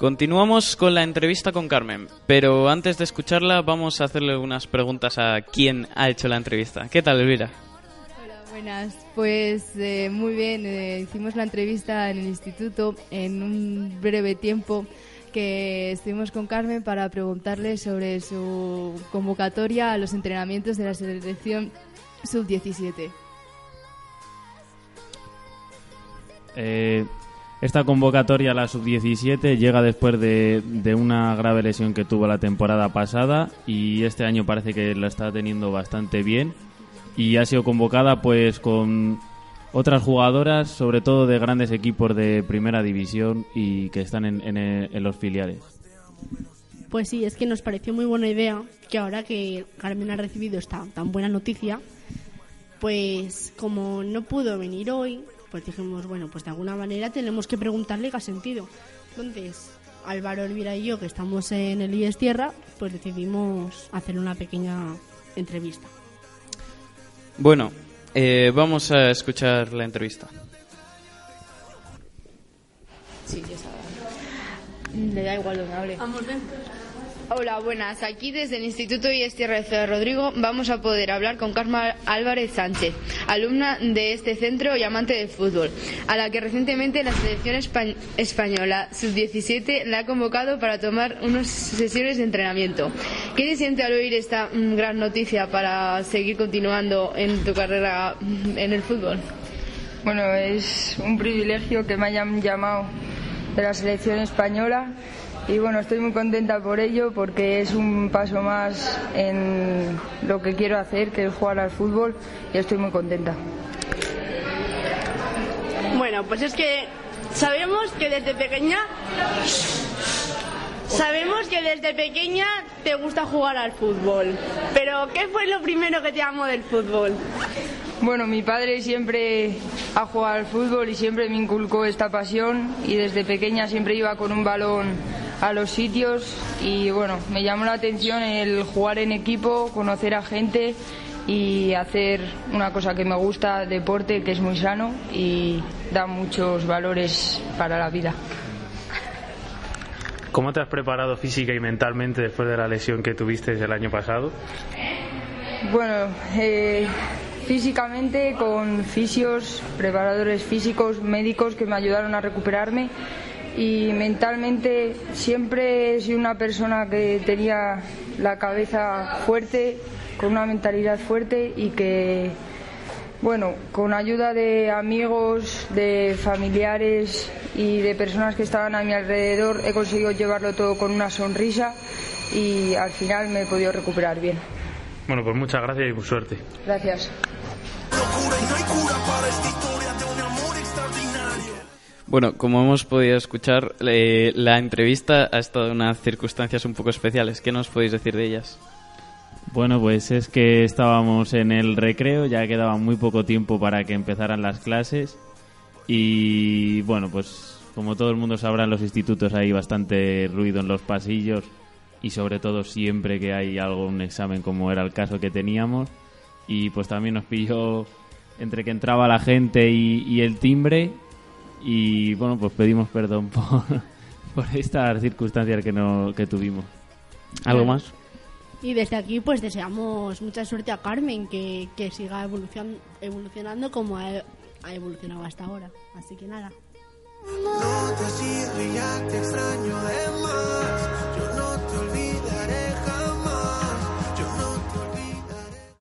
Continuamos con la entrevista con Carmen, pero antes de escucharla vamos a hacerle unas preguntas a quien ha hecho la entrevista. ¿Qué tal, Elvira? Hola, buenas. Pues eh, muy bien, eh, hicimos la entrevista en el instituto en un breve tiempo que estuvimos con Carmen para preguntarle sobre su convocatoria a los entrenamientos de la selección sub-17. Eh, esta convocatoria a la sub-17 llega después de, una grave lesión que tuvo la temporada pasada y este año parece que la está teniendo bastante bien y ha sido convocada pues con otras jugadoras, sobre todo de grandes equipos de primera división y que están en, en los filiales. Pues sí, es que nos pareció muy buena idea que ahora que Carmen ha recibido esta tan buena noticia, pues como no pudo venir hoy, pues dijimos, bueno, pues de alguna manera tenemos que preguntarle qué ha sentido. Entonces, Álvaro Elvira y yo, que estamos en el IES Tierra, pues decidimos hacer una pequeña entrevista. Bueno, eh, vamos a escuchar la entrevista. Sí, ya sabe. Le da igual donde hable. Vamos, ven. Hola, buenas. Aquí desde el Instituto Tierra de Rodrigo vamos a poder hablar con Carmen Álvarez Sánchez, alumna de este centro y amante del fútbol, a la que recientemente la selección espa española sub-17 la ha convocado para tomar unas sesiones de entrenamiento. ¿Qué te siente al oír esta mm, gran noticia para seguir continuando en tu carrera mm, en el fútbol? Bueno, es un privilegio que me hayan llamado de la selección española y bueno, estoy muy contenta por ello porque es un paso más en lo que quiero hacer, que es jugar al fútbol y estoy muy contenta. Bueno, pues es que sabemos que desde pequeña sabemos que desde pequeña te gusta jugar al fútbol. Pero ¿qué fue lo primero que te llamó del fútbol? Bueno, mi padre siempre ha jugado al fútbol y siempre me inculcó esta pasión y desde pequeña siempre iba con un balón a los sitios y bueno, me llamó la atención el jugar en equipo, conocer a gente y hacer una cosa que me gusta, deporte, que es muy sano y da muchos valores para la vida. ¿Cómo te has preparado física y mentalmente después de la lesión que tuviste el año pasado? Bueno, eh, físicamente con fisios, preparadores físicos, médicos que me ayudaron a recuperarme y mentalmente siempre he sido una persona que tenía la cabeza fuerte, con una mentalidad fuerte y que, bueno, con ayuda de amigos, de familiares y de personas que estaban a mi alrededor he conseguido llevarlo todo con una sonrisa y al final me he podido recuperar bien. Bueno, pues muchas gracias y suerte. Gracias. Bueno, como hemos podido escuchar, la entrevista ha estado en unas circunstancias un poco especiales. ¿Qué nos podéis decir de ellas? Bueno, pues es que estábamos en el recreo, ya quedaba muy poco tiempo para que empezaran las clases y bueno, pues como todo el mundo sabrá en los institutos hay bastante ruido en los pasillos y sobre todo siempre que hay algo, un examen como era el caso que teníamos y pues también nos pilló entre que entraba la gente y el timbre y bueno, pues pedimos perdón por, por estas circunstancias que, no, que tuvimos. ¿Algo más? Y desde aquí pues deseamos mucha suerte a Carmen, que, que siga evolucion, evolucionando como ha, ha evolucionado hasta ahora. Así que nada. No